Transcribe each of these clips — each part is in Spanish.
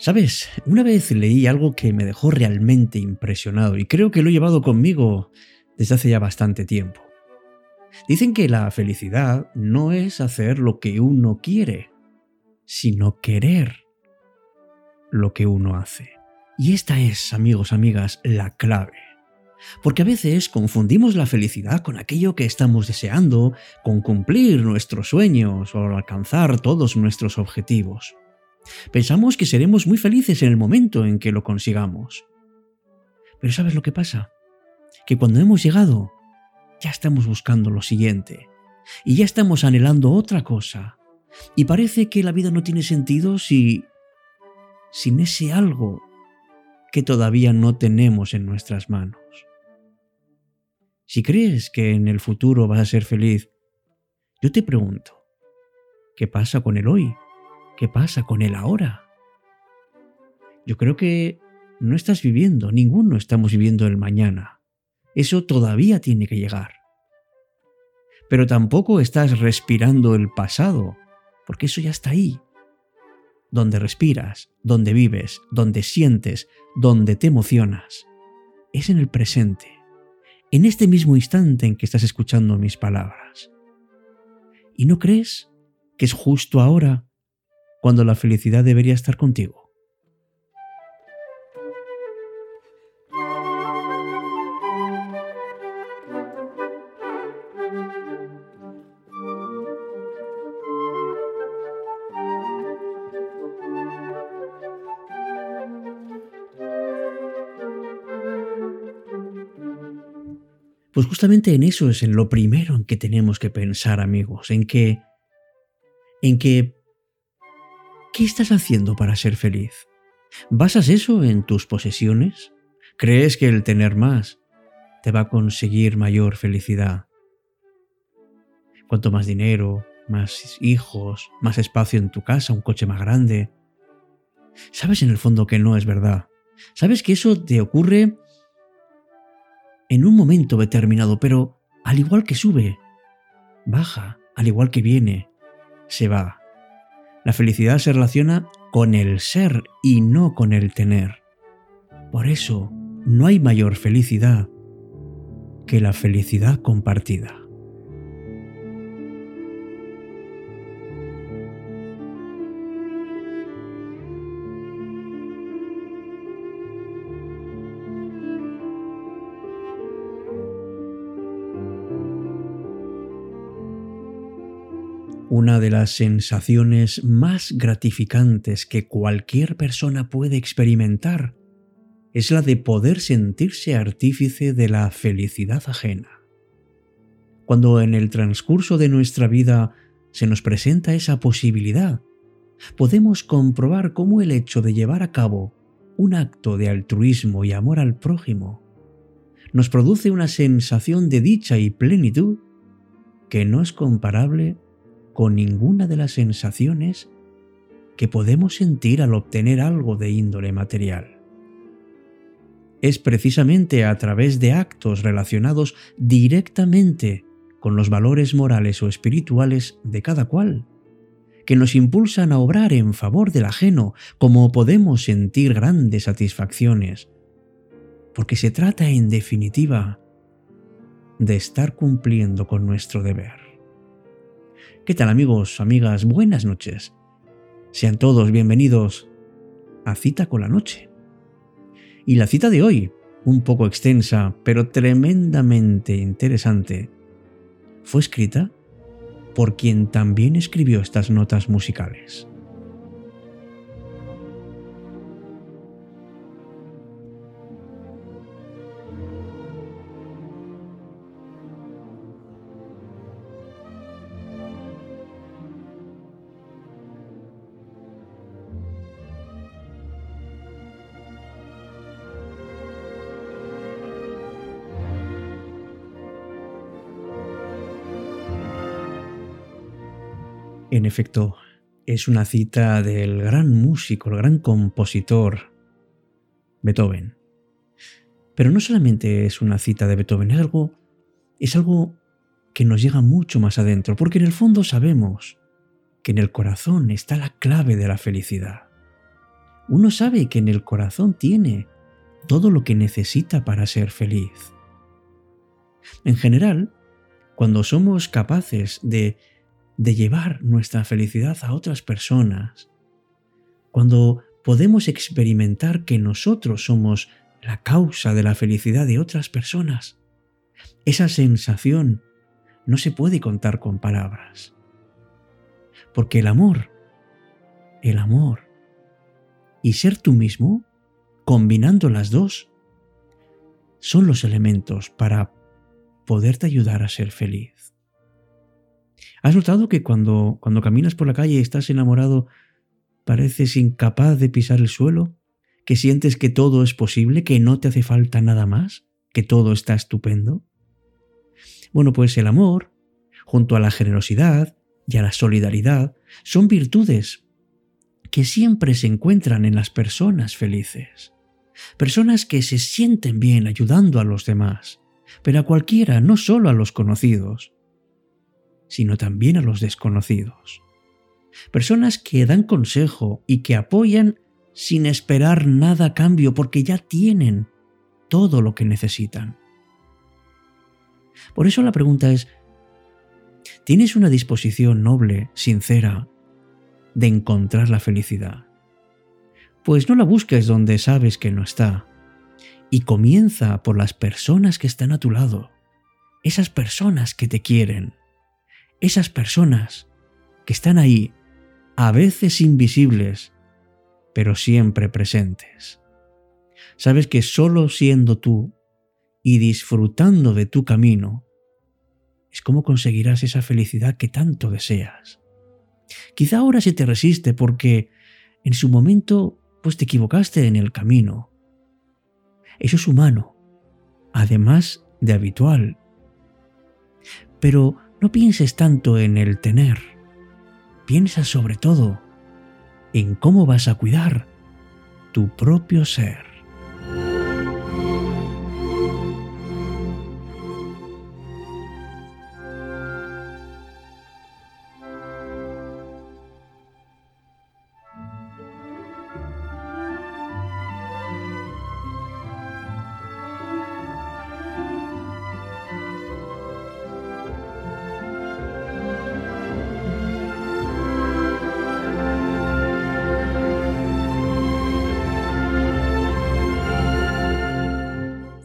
Sabes, una vez leí algo que me dejó realmente impresionado y creo que lo he llevado conmigo desde hace ya bastante tiempo. Dicen que la felicidad no es hacer lo que uno quiere, sino querer lo que uno hace. Y esta es, amigos, amigas, la clave. Porque a veces confundimos la felicidad con aquello que estamos deseando, con cumplir nuestros sueños o alcanzar todos nuestros objetivos. Pensamos que seremos muy felices en el momento en que lo consigamos. Pero ¿sabes lo que pasa? Que cuando hemos llegado, ya estamos buscando lo siguiente. Y ya estamos anhelando otra cosa. Y parece que la vida no tiene sentido si... sin ese algo que todavía no tenemos en nuestras manos. Si crees que en el futuro vas a ser feliz, yo te pregunto, ¿qué pasa con el hoy? ¿Qué pasa con el ahora? Yo creo que no estás viviendo, ninguno estamos viviendo el mañana. Eso todavía tiene que llegar. Pero tampoco estás respirando el pasado, porque eso ya está ahí. Donde respiras, donde vives, donde sientes, donde te emocionas, es en el presente, en este mismo instante en que estás escuchando mis palabras. ¿Y no crees que es justo ahora cuando la felicidad debería estar contigo. Pues justamente en eso es en lo primero en que tenemos que pensar, amigos, en que en que ¿Qué estás haciendo para ser feliz? ¿Basas eso en tus posesiones? ¿Crees que el tener más te va a conseguir mayor felicidad? Cuanto más dinero, más hijos, más espacio en tu casa, un coche más grande. Sabes en el fondo que no es verdad. Sabes que eso te ocurre en un momento determinado, pero al igual que sube, baja, al igual que viene, se va. La felicidad se relaciona con el ser y no con el tener. Por eso, no hay mayor felicidad que la felicidad compartida. Una de las sensaciones más gratificantes que cualquier persona puede experimentar es la de poder sentirse artífice de la felicidad ajena. Cuando en el transcurso de nuestra vida se nos presenta esa posibilidad, podemos comprobar cómo el hecho de llevar a cabo un acto de altruismo y amor al prójimo nos produce una sensación de dicha y plenitud que no es comparable con ninguna de las sensaciones que podemos sentir al obtener algo de índole material. Es precisamente a través de actos relacionados directamente con los valores morales o espirituales de cada cual, que nos impulsan a obrar en favor del ajeno, como podemos sentir grandes satisfacciones, porque se trata en definitiva de estar cumpliendo con nuestro deber. ¿Qué tal amigos, amigas? Buenas noches. Sean todos bienvenidos a Cita con la Noche. Y la cita de hoy, un poco extensa, pero tremendamente interesante, fue escrita por quien también escribió estas notas musicales. En efecto, es una cita del gran músico, el gran compositor Beethoven. Pero no solamente es una cita de Beethoven, es algo, es algo que nos llega mucho más adentro, porque en el fondo sabemos que en el corazón está la clave de la felicidad. uno sabe que en el corazón tiene todo lo que necesita para ser feliz. En general, cuando somos capaces de, de llevar nuestra felicidad a otras personas, cuando podemos experimentar que nosotros somos la causa de la felicidad de otras personas, esa sensación no se puede contar con palabras. Porque el amor, el amor y ser tú mismo, combinando las dos, son los elementos para poderte ayudar a ser feliz. ¿Has notado que cuando, cuando caminas por la calle y estás enamorado, pareces incapaz de pisar el suelo? ¿Que sientes que todo es posible, que no te hace falta nada más, que todo está estupendo? Bueno, pues el amor, junto a la generosidad y a la solidaridad, son virtudes que siempre se encuentran en las personas felices. Personas que se sienten bien ayudando a los demás, pero a cualquiera, no solo a los conocidos, sino también a los desconocidos. Personas que dan consejo y que apoyan sin esperar nada a cambio porque ya tienen todo lo que necesitan. Por eso la pregunta es, ¿tienes una disposición noble, sincera, de encontrar la felicidad? Pues no la busques donde sabes que no está. Y comienza por las personas que están a tu lado, esas personas que te quieren, esas personas que están ahí, a veces invisibles, pero siempre presentes. Sabes que solo siendo tú y disfrutando de tu camino, es como conseguirás esa felicidad que tanto deseas. Quizá ahora se te resiste porque en su momento pues te equivocaste en el camino. Eso es humano, además de habitual. Pero no pienses tanto en el tener. Piensa sobre todo en cómo vas a cuidar tu propio ser.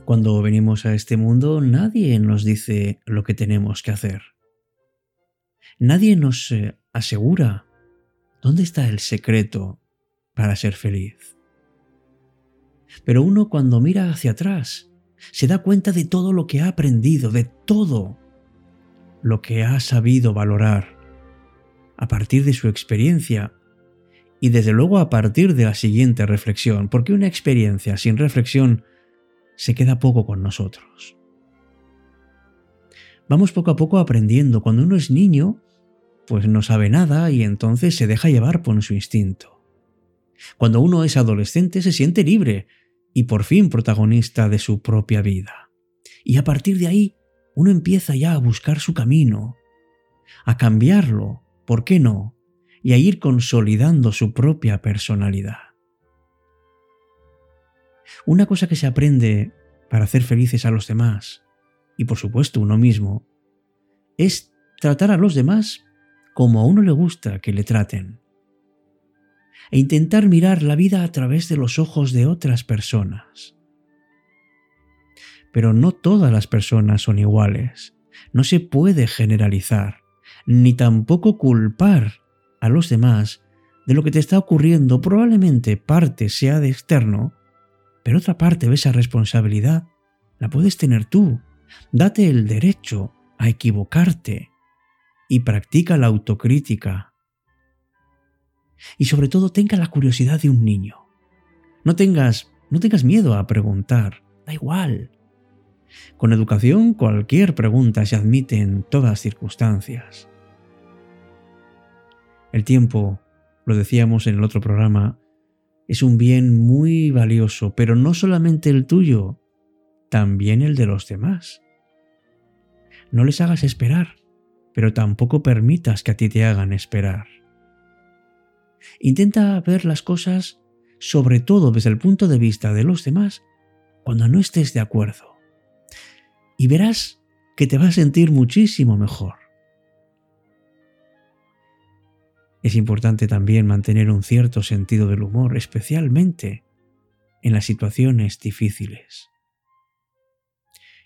Cuando venimos a este mundo nadie nos dice lo que tenemos que hacer. Nadie nos eh, asegura dónde está el secreto para ser feliz. Pero uno cuando mira hacia atrás se da cuenta de todo lo que ha aprendido, de todo lo que ha sabido valorar a partir de su experiencia y desde luego a partir de la siguiente reflexión, porque una experiencia sin reflexión se queda poco con nosotros. Vamos poco a poco aprendiendo. Cuando uno es niño, pues no sabe nada y entonces se deja llevar por su instinto. Cuando uno es adolescente se siente libre y por fin protagonista de su propia vida. Y a partir de ahí, uno empieza ya a buscar su camino, a cambiarlo, ¿por qué no? Y a ir consolidando su propia personalidad. Una cosa que se aprende para hacer felices a los demás, y por supuesto uno mismo, es tratar a los demás como a uno le gusta que le traten. E intentar mirar la vida a través de los ojos de otras personas. Pero no todas las personas son iguales. No se puede generalizar, ni tampoco culpar a los demás de lo que te está ocurriendo. Probablemente parte sea de externo pero otra parte de esa responsabilidad la puedes tener tú. Date el derecho a equivocarte y practica la autocrítica. Y sobre todo tenga la curiosidad de un niño. No tengas, no tengas miedo a preguntar, da igual. Con educación cualquier pregunta se admite en todas circunstancias. El tiempo, lo decíamos en el otro programa, es un bien muy valioso, pero no solamente el tuyo, también el de los demás. No les hagas esperar, pero tampoco permitas que a ti te hagan esperar. Intenta ver las cosas sobre todo desde el punto de vista de los demás, cuando no estés de acuerdo. Y verás que te vas a sentir muchísimo mejor. Es importante también mantener un cierto sentido del humor, especialmente en las situaciones difíciles.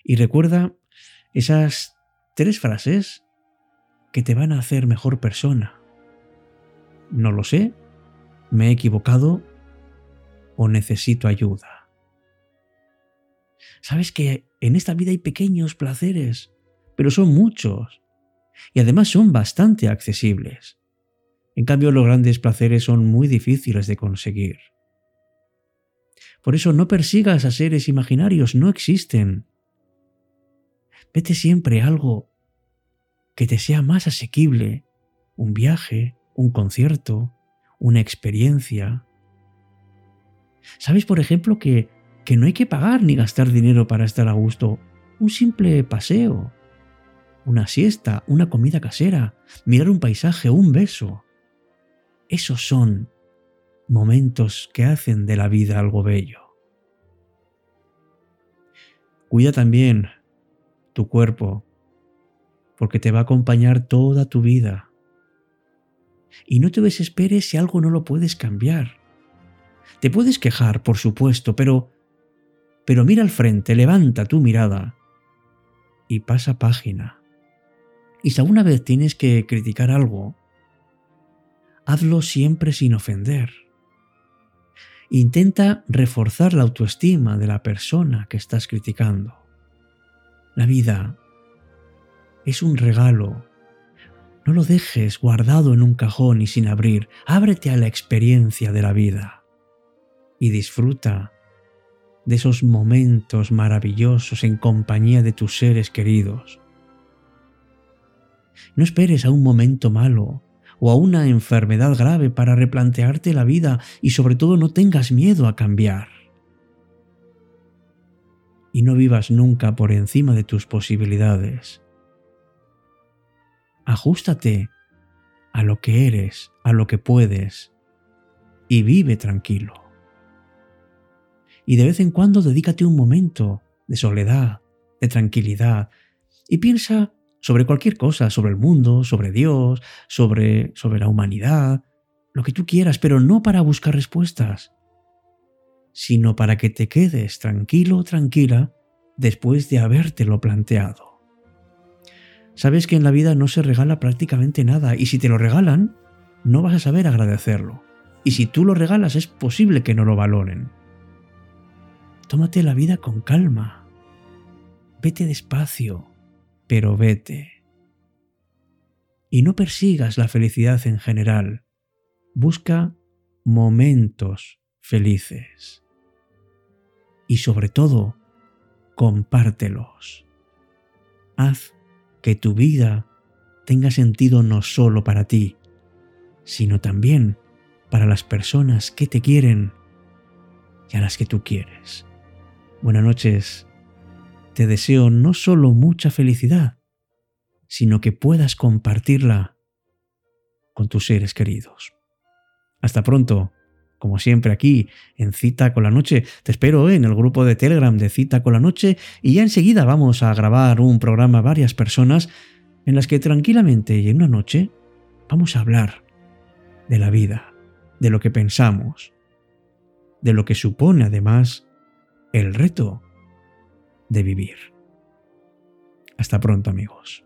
Y recuerda esas tres frases que te van a hacer mejor persona. No lo sé, me he equivocado o necesito ayuda. Sabes que en esta vida hay pequeños placeres, pero son muchos y además son bastante accesibles. En cambio, los grandes placeres son muy difíciles de conseguir. Por eso no persigas a seres imaginarios, no existen. Vete siempre a algo que te sea más asequible, un viaje, un concierto, una experiencia. ¿Sabes, por ejemplo, que, que no hay que pagar ni gastar dinero para estar a gusto? Un simple paseo, una siesta, una comida casera, mirar un paisaje, un beso. Esos son momentos que hacen de la vida algo bello. Cuida también tu cuerpo, porque te va a acompañar toda tu vida. Y no te desesperes si algo no lo puedes cambiar. Te puedes quejar, por supuesto, pero pero mira al frente, levanta tu mirada y pasa página. Y si alguna vez tienes que criticar algo, hazlo siempre sin ofender. Intenta reforzar la autoestima de la persona que estás criticando. La vida es un regalo. No lo dejes guardado en un cajón y sin abrir. Ábrete a la experiencia de la vida y disfruta de esos momentos maravillosos en compañía de tus seres queridos. No esperes a un momento malo o a una enfermedad grave para replantearte la vida y sobre todo no tengas miedo a cambiar. Y no vivas nunca por encima de tus posibilidades. Ajústate a lo que eres, a lo que puedes, y vive tranquilo. Y de vez en cuando dedícate un momento de soledad, de tranquilidad, y piensa sobre cualquier cosa, sobre el mundo, sobre Dios, sobre, sobre la humanidad, lo que tú quieras, pero no para buscar respuestas, sino para que te quedes tranquilo o tranquila después de habértelo planteado. Sabes que en la vida no se regala prácticamente nada y si te lo regalan, no vas a saber agradecerlo. Y si tú lo regalas es posible que no lo valoren. Tómate la vida con calma. Vete despacio pero vete. Y no persigas la felicidad en general, busca momentos felices. Y sobre todo, compártelos. Haz que tu vida tenga sentido no solo para ti, sino también para las personas que te quieren y a las que tú quieres. Buenas noches te deseo no solo mucha felicidad, sino que puedas compartirla con tus seres queridos. Hasta pronto, como siempre aquí en Cita con la Noche. Te espero en el grupo de Telegram de Cita con la Noche y ya enseguida vamos a grabar un programa varias personas en las que tranquilamente y en una noche vamos a hablar de la vida, de lo que pensamos, de lo que supone además el reto de vivir. Hasta pronto amigos.